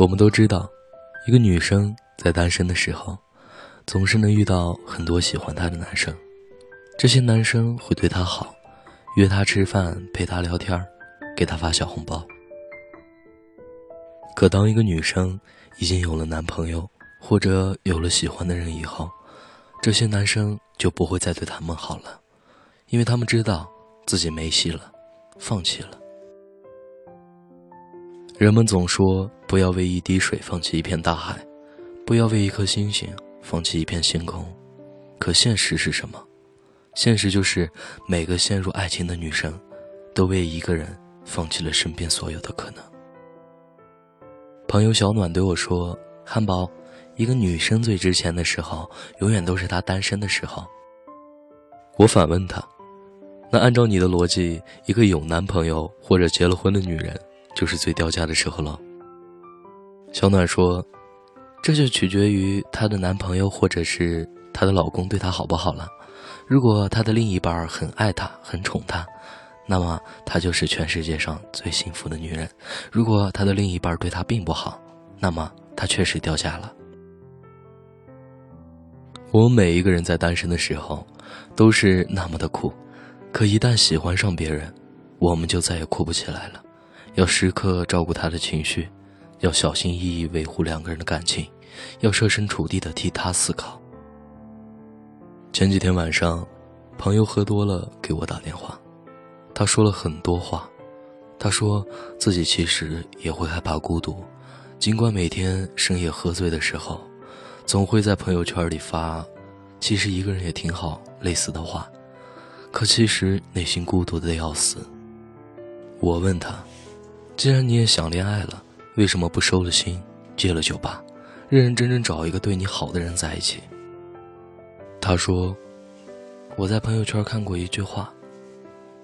我们都知道，一个女生在单身的时候，总是能遇到很多喜欢她的男生。这些男生会对她好，约她吃饭，陪她聊天，给她发小红包。可当一个女生已经有了男朋友，或者有了喜欢的人以后，这些男生就不会再对他们好了，因为他们知道自己没戏了，放弃了。人们总说不要为一滴水放弃一片大海，不要为一颗星星放弃一片星空。可现实是什么？现实就是每个陷入爱情的女生，都为一个人放弃了身边所有的可能。朋友小暖对我说：“汉堡，一个女生最值钱的时候，永远都是她单身的时候。”我反问他：“那按照你的逻辑，一个有男朋友或者结了婚的女人？”就是最掉价的时候了。小暖说：“这就取决于她的男朋友或者是她的老公对她好不好了。如果她的另一半很爱她、很宠她，那么她就是全世界上最幸福的女人；如果她的另一半对她并不好，那么她确实掉价了。”我们每一个人在单身的时候，都是那么的苦，可一旦喜欢上别人，我们就再也哭不起来了。要时刻照顾他的情绪，要小心翼翼维护两个人的感情，要设身处地的替他思考。前几天晚上，朋友喝多了给我打电话，他说了很多话。他说自己其实也会害怕孤独，尽管每天深夜喝醉的时候，总会在朋友圈里发“其实一个人也挺好”类似的话，可其实内心孤独的要死。我问他。既然你也想恋爱了，为什么不收了心，戒了酒吧，认认真真找一个对你好的人在一起？他说：“我在朋友圈看过一句话，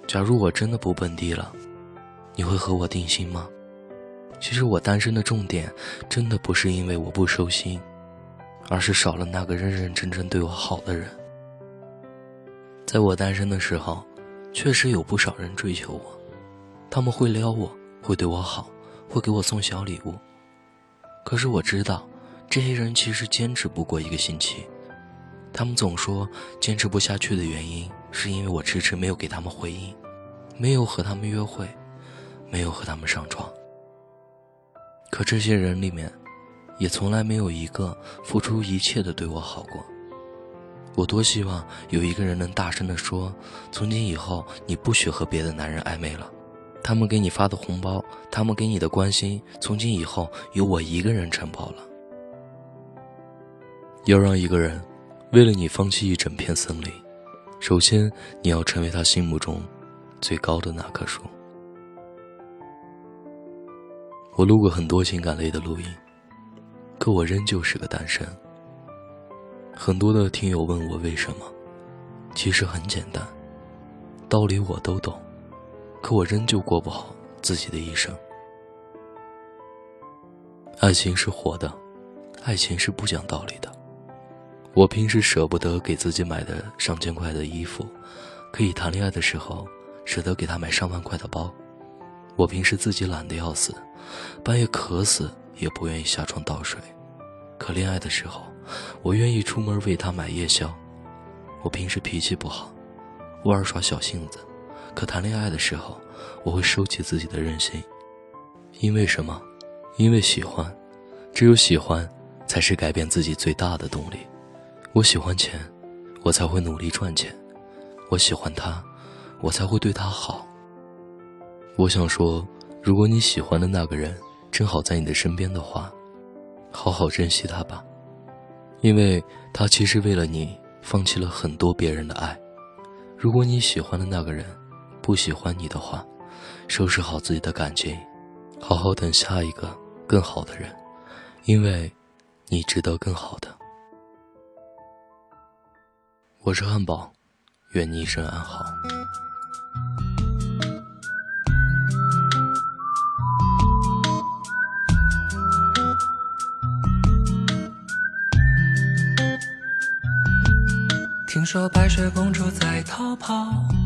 假如我真的不蹦迪了，你会和我定心吗？”其实我单身的重点，真的不是因为我不收心，而是少了那个认认真真对我好的人。在我单身的时候，确实有不少人追求我，他们会撩我。会对我好，会给我送小礼物。可是我知道，这些人其实坚持不过一个星期。他们总说坚持不下去的原因，是因为我迟迟没有给他们回应，没有和他们约会，没有和他们上床。可这些人里面，也从来没有一个付出一切的对我好过。我多希望有一个人能大声地说：“从今以后，你不许和别的男人暧昧了。”他们给你发的红包，他们给你的关心，从今以后由我一个人承包了。要让一个人为了你放弃一整片森林，首先你要成为他心目中最高的那棵树。我录过很多情感类的录音，可我仍旧是个单身。很多的听友问我为什么，其实很简单，道理我都懂。可我仍旧过不好自己的一生。爱情是活的，爱情是不讲道理的。我平时舍不得给自己买的上千块的衣服，可以谈恋爱的时候舍得给他买上万块的包。我平时自己懒得要死，半夜渴死也不愿意下床倒水，可恋爱的时候，我愿意出门为他买夜宵。我平时脾气不好，偶尔耍小性子。可谈恋爱的时候，我会收起自己的任性，因为什么？因为喜欢，只有喜欢，才是改变自己最大的动力。我喜欢钱，我才会努力赚钱；我喜欢他，我才会对他好。我想说，如果你喜欢的那个人正好在你的身边的话，好好珍惜他吧，因为他其实为了你放弃了很多别人的爱。如果你喜欢的那个人，不喜欢你的话，收拾好自己的感情，好好等下一个更好的人，因为，你值得更好的。我是汉堡，愿你一生安好。听说白雪公主在逃跑。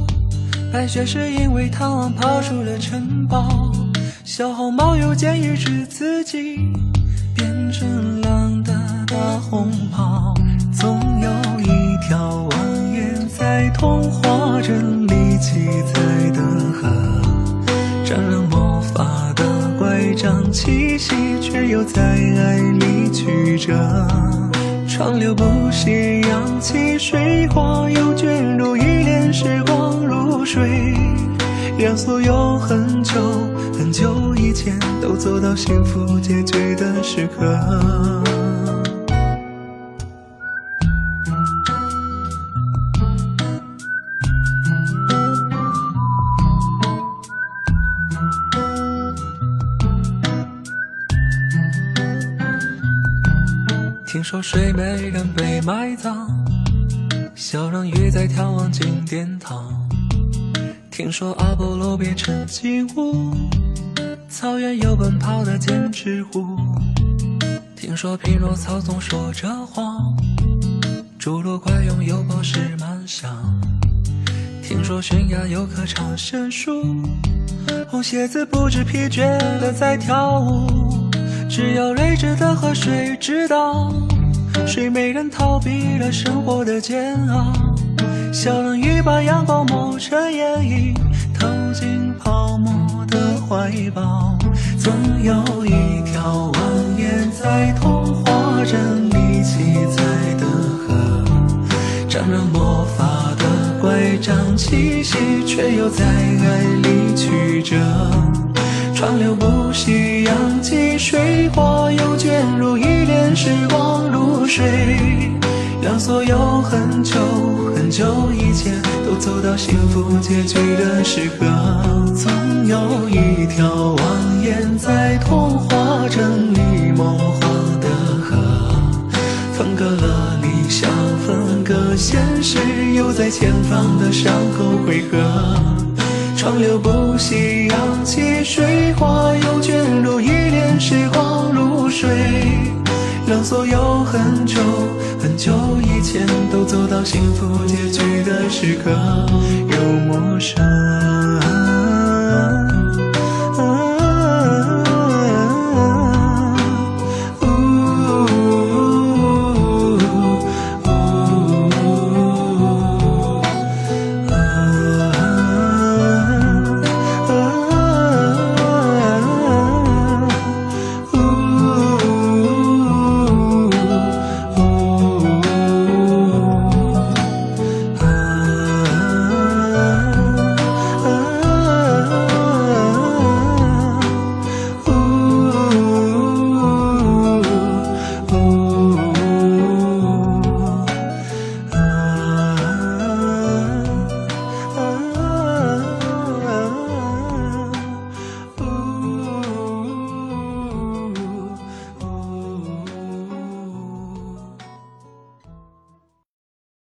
白雪是因为贪玩跑出了城堡。小红帽又建议使自己变成狼的大红袍，总有一条蜿蜒在童话镇里七彩的河，沾染魔法的乖张气息，却又在爱里曲折，川流不息，扬起水花，又卷入一帘时水，让所有很久。很久以前，都走到幸福结局的时刻。听说睡美人被埋葬，小人鱼在眺望金殿堂。听说阿波罗变成金乌。草原有奔跑的剑齿虎，听说匹诺曹总说着谎，侏罗怪拥有宝石满箱，听说悬崖有棵长生树，红鞋子不知疲倦的在跳舞，只有睿智的河水知道，睡美人逃避了生活的煎熬，小人鱼把阳光抹成眼影，投进泡沫的怀抱。总有一条蜿蜒在童话镇里七彩的河，沾染魔法的乖张气息，却又在爱里曲折，川流不息，扬起水花，又卷入一帘时光如水，让所有很久很久以前都走到幸福结局的时刻。总有一条蜿蜒。在童话镇里梦幻的河，分隔了理想，分隔现实，又在前方的伤口汇合。川流不息，扬起水花，又卷入一帘时光如水，让所有很久久以前都走到幸福结局的时刻，又陌生。